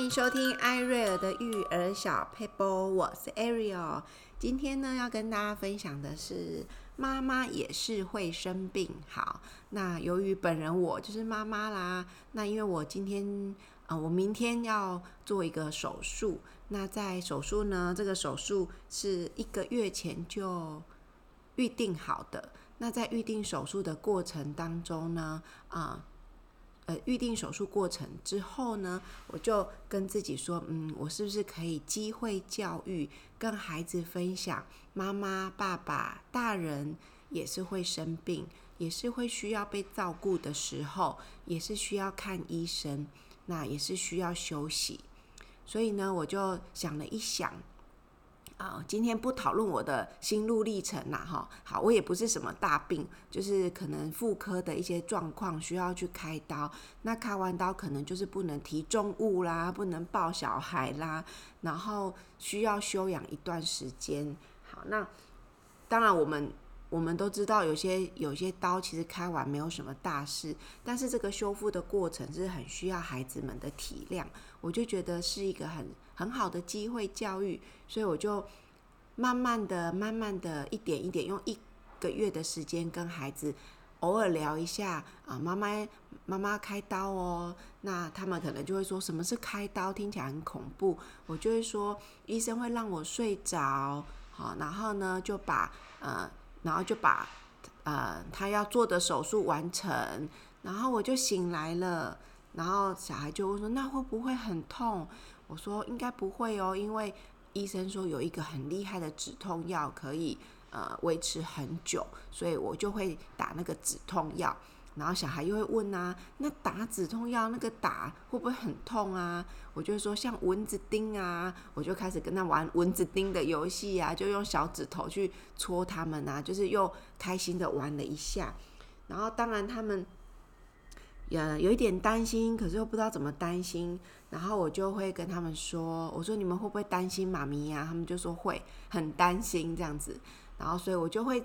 欢迎收听艾瑞尔的育儿小 paper，，我是 Ariel。今天呢，要跟大家分享的是妈妈也是会生病。好，那由于本人我就是妈妈啦，那因为我今天呃，我明天要做一个手术。那在手术呢，这个手术是一个月前就预定好的。那在预定手术的过程当中呢，啊、呃，预定手术过程之后呢，我就跟自己说，嗯，我是不是可以机会教育，跟孩子分享，妈妈、爸爸、大人也是会生病，也是会需要被照顾的时候，也是需要看医生，那也是需要休息。所以呢，我就想了一想。啊，今天不讨论我的心路历程啦，哈，好，我也不是什么大病，就是可能妇科的一些状况需要去开刀，那开完刀可能就是不能提重物啦，不能抱小孩啦，然后需要休养一段时间。好，那当然我们。我们都知道，有些有些刀其实开完没有什么大事，但是这个修复的过程是很需要孩子们的体谅。我就觉得是一个很很好的机会教育，所以我就慢慢的、慢慢的一点一点，用一个月的时间跟孩子偶尔聊一下啊，妈妈妈妈开刀哦，那他们可能就会说什么是开刀，听起来很恐怖。我就会说医生会让我睡着，好，然后呢就把呃。然后就把，呃，他要做的手术完成，然后我就醒来了，然后小孩就问说：“那会不会很痛？”我说：“应该不会哦，因为医生说有一个很厉害的止痛药可以，呃，维持很久，所以我就会打那个止痛药。”然后小孩又会问啊，那打止痛药那个打会不会很痛啊？我就说像蚊子叮啊，我就开始跟他玩蚊子叮的游戏啊，就用小指头去戳他们啊，就是又开心的玩了一下。然后当然他们也有一点担心，可是又不知道怎么担心。然后我就会跟他们说，我说你们会不会担心妈咪呀？他们就说会，很担心这样子。然后所以我就会。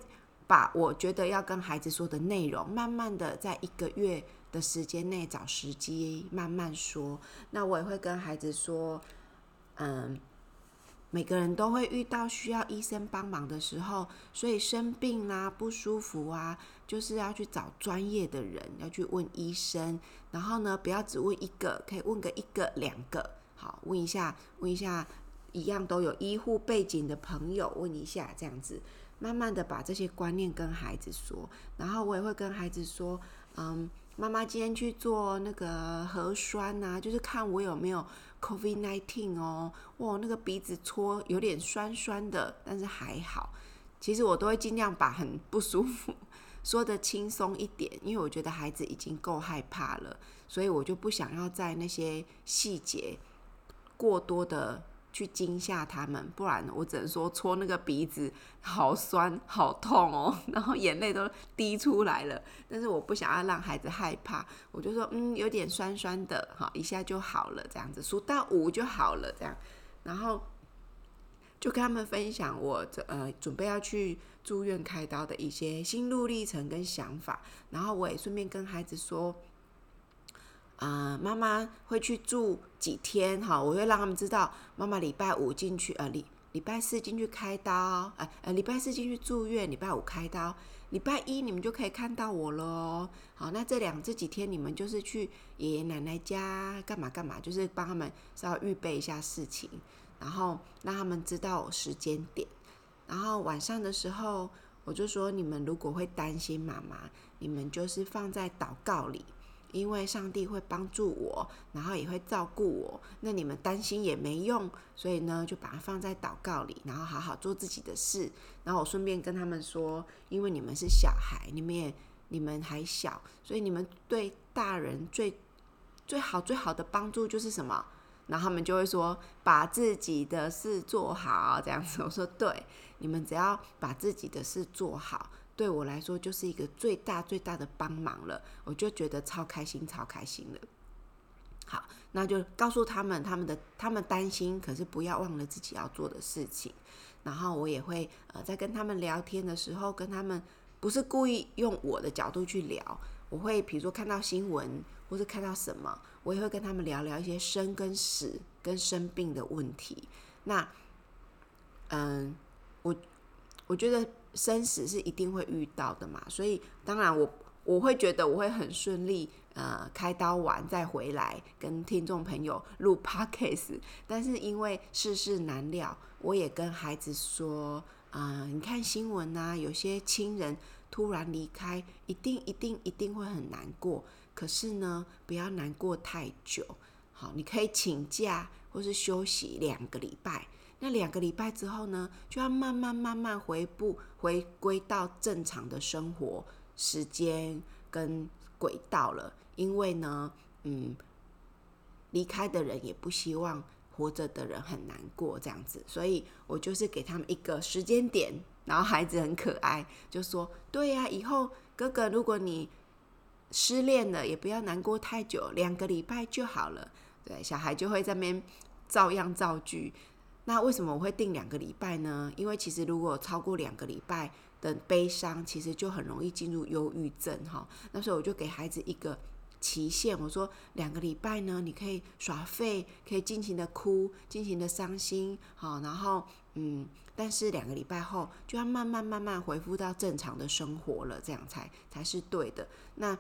把我觉得要跟孩子说的内容，慢慢的在一个月的时间内找时机慢慢说。那我也会跟孩子说，嗯，每个人都会遇到需要医生帮忙的时候，所以生病啦、不舒服啊，就是要去找专业的人，要去问医生。然后呢，不要只问一个，可以问个一个、两个，好，问一下，问一下，一样都有医护背景的朋友，问一下这样子。慢慢的把这些观念跟孩子说，然后我也会跟孩子说，嗯，妈妈今天去做那个核酸呐，就是看我有没有 COVID-19 哦，哇，那个鼻子搓有点酸酸的，但是还好。其实我都会尽量把很不舒服说得轻松一点，因为我觉得孩子已经够害怕了，所以我就不想要在那些细节过多的。去惊吓他们，不然我只能说戳那个鼻子好酸好痛哦，然后眼泪都滴出来了。但是我不想要让孩子害怕，我就说嗯，有点酸酸的，好，一下就好了，这样子数到五就好了，这样，然后就跟他们分享我这呃准备要去住院开刀的一些心路历程跟想法，然后我也顺便跟孩子说。啊、呃，妈妈会去住几天？哈，我会让他们知道，妈妈礼拜五进去，呃，礼礼拜四进去开刀，呃呃，礼拜四进去住院，礼拜五开刀，礼拜一你们就可以看到我喽。好，那这两这几天你们就是去爷爷奶奶家干嘛干嘛，就是帮他们稍微预备一下事情，然后让他们知道时间点。然后晚上的时候，我就说，你们如果会担心妈妈，你们就是放在祷告里。因为上帝会帮助我，然后也会照顾我，那你们担心也没用，所以呢，就把它放在祷告里，然后好好做自己的事。然后我顺便跟他们说，因为你们是小孩，你们也你们还小，所以你们对大人最最好最好的帮助就是什么？然后他们就会说，把自己的事做好，这样子。我说对，你们只要把自己的事做好。对我来说就是一个最大最大的帮忙了，我就觉得超开心超开心了。好，那就告诉他们他们的他们担心，可是不要忘了自己要做的事情。然后我也会呃在跟他们聊天的时候，跟他们不是故意用我的角度去聊，我会比如说看到新闻，或是看到什么，我也会跟他们聊聊一些生跟死跟生病的问题。那，嗯，我我觉得生死是一定会遇到的嘛，所以当然我我会觉得我会很顺利，呃，开刀完再回来跟听众朋友录 podcast。但是因为世事难料，我也跟孩子说，啊、你看新闻啊，有些亲人突然离开，一定一定一定会很难过。可是呢，不要难过太久。好，你可以请假或是休息两个礼拜。那两个礼拜之后呢，就要慢慢慢慢回步，回归到正常的生活时间跟轨道了。因为呢，嗯，离开的人也不希望活着的人很难过这样子。所以我就是给他们一个时间点，然后孩子很可爱，就说：“对呀，以后哥哥，如果你失恋了，也不要难过太久，两个礼拜就好了。”对，小孩就会在那边照样造句。那为什么我会定两个礼拜呢？因为其实如果超过两个礼拜的悲伤，其实就很容易进入忧郁症哈。那时候我就给孩子一个期限，我说两个礼拜呢，你可以耍废，可以尽情的哭，尽情的伤心，好，然后嗯，但是两个礼拜后就要慢慢慢慢恢复到正常的生活了，这样才才是对的。那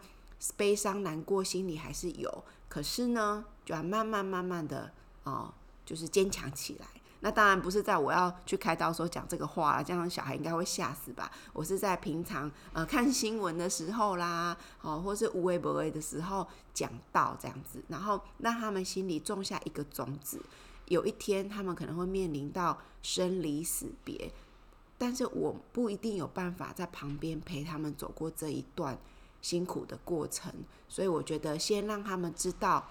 悲伤难过心里还是有，可是呢，就要慢慢慢慢的哦，就是坚强起来。那当然不是在我要去开刀的时候讲这个话了，这样小孩应该会吓死吧？我是在平常呃看新闻的时候啦，哦，或是无微不微的时候讲到这样子，然后让他们心里种下一个种子，有一天他们可能会面临到生离死别，但是我不一定有办法在旁边陪他们走过这一段辛苦的过程，所以我觉得先让他们知道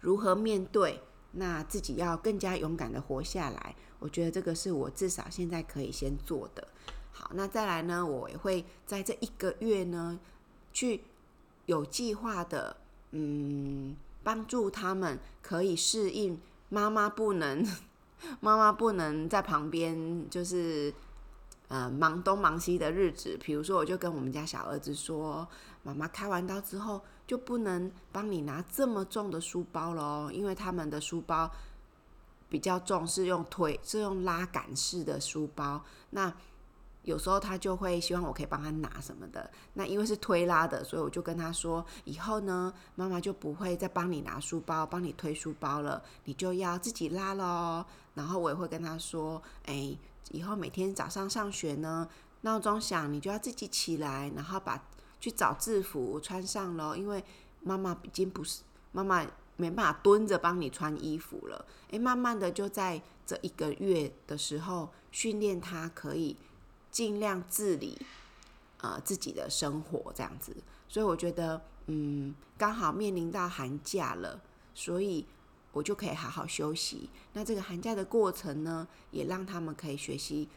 如何面对。那自己要更加勇敢的活下来，我觉得这个是我至少现在可以先做的。好，那再来呢，我也会在这一个月呢，去有计划的，嗯，帮助他们可以适应妈妈不能，妈妈不能在旁边，就是。呃，忙东忙西的日子，比如说，我就跟我们家小儿子说：“妈妈开完刀之后，就不能帮你拿这么重的书包了，因为他们的书包比较重，是用推，是用拉杆式的书包。那有时候他就会希望我可以帮他拿什么的。那因为是推拉的，所以我就跟他说：以后呢，妈妈就不会再帮你拿书包，帮你推书包了，你就要自己拉喽。然后我也会跟他说：哎。”以后每天早上上学呢，闹钟响，你就要自己起来，然后把去找制服穿上咯，因为妈妈已经不是妈妈，没办法蹲着帮你穿衣服了。诶，慢慢的就在这一个月的时候，训练他可以尽量自理啊、呃、自己的生活这样子。所以我觉得，嗯，刚好面临到寒假了，所以。我就可以好好休息。那这个寒假的过程呢，也让他们可以学习。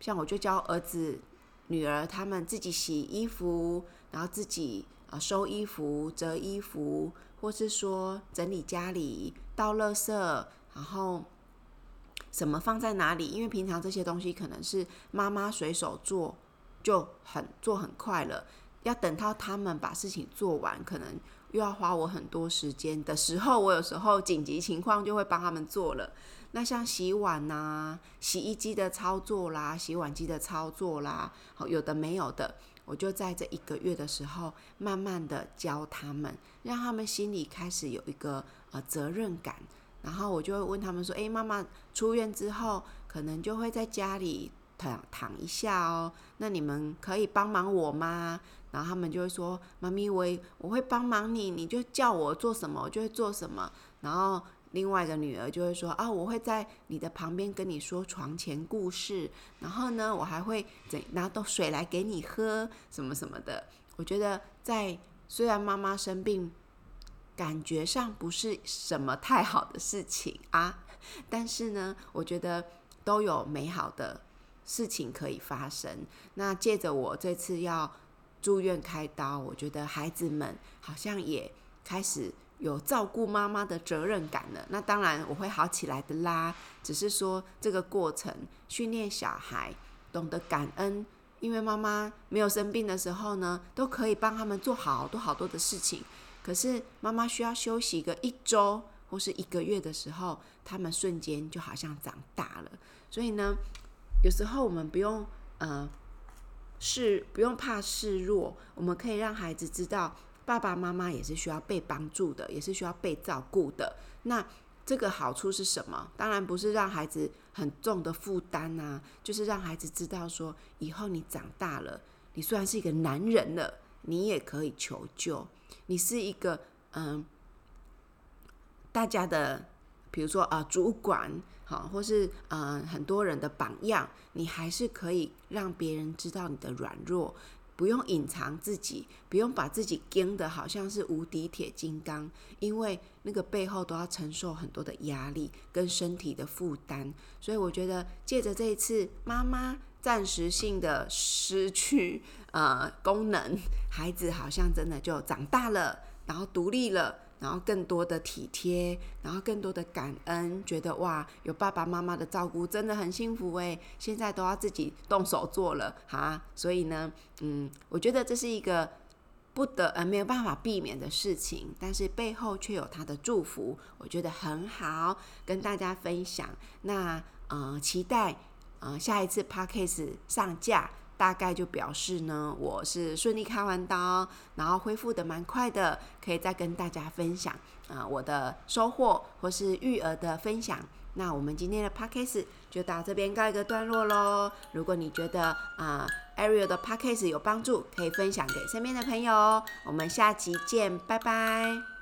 像我就教儿子、女儿他们自己洗衣服，然后自己啊收衣服、折衣服，或是说整理家里、倒垃圾，然后什么放在哪里。因为平常这些东西可能是妈妈随手做，就很做很快了。要等到他们把事情做完，可能。又要花我很多时间的时候，我有时候紧急情况就会帮他们做了。那像洗碗呐、洗衣机的操作啦、洗碗机的操作啦，好，有的没有的，我就在这一个月的时候，慢慢的教他们，让他们心里开始有一个呃责任感。然后我就会问他们说：“诶，妈妈出院之后，可能就会在家里躺躺一下哦，那你们可以帮忙我吗？”然后他们就会说：“妈咪，我我会帮忙你，你就叫我做什么，我就会做什么。”然后另外一个女儿就会说：“啊，我会在你的旁边跟你说床前故事。然后呢，我还会拿到水来给你喝，什么什么的。”我觉得在虽然妈妈生病，感觉上不是什么太好的事情啊，但是呢，我觉得都有美好的事情可以发生。那借着我这次要。住院开刀，我觉得孩子们好像也开始有照顾妈妈的责任感了。那当然我会好起来的啦，只是说这个过程训练小孩懂得感恩，因为妈妈没有生病的时候呢，都可以帮他们做好多好多的事情。可是妈妈需要休息个一周或是一个月的时候，他们瞬间就好像长大了。所以呢，有时候我们不用呃示不用怕示弱，我们可以让孩子知道，爸爸妈妈也是需要被帮助的，也是需要被照顾的。那这个好处是什么？当然不是让孩子很重的负担啊，就是让孩子知道说，以后你长大了，你虽然是一个男人了，你也可以求救。你是一个嗯，大家的，比如说啊，主管好，或是嗯很多人的榜样，你还是可以让别人知道你的软弱。不用隐藏自己，不用把自己撑得好像是无敌铁金刚，因为那个背后都要承受很多的压力跟身体的负担。所以我觉得，借着这一次妈妈暂时性的失去呃功能，孩子好像真的就长大了，然后独立了。然后更多的体贴，然后更多的感恩，觉得哇，有爸爸妈妈的照顾真的很幸福诶。现在都要自己动手做了哈，所以呢，嗯，我觉得这是一个不得呃没有办法避免的事情，但是背后却有他的祝福，我觉得很好，跟大家分享。那呃，期待呃下一次 Podcast 上架。大概就表示呢，我是顺利开完刀，然后恢复得蛮快的，可以再跟大家分享啊、我的收获或是育儿的分享。那我们今天的 podcast 就到这边告一个段落喽。如果你觉得啊、呃、Ariel 的 podcast 有帮助，可以分享给身边的朋友。我们下集见，拜拜。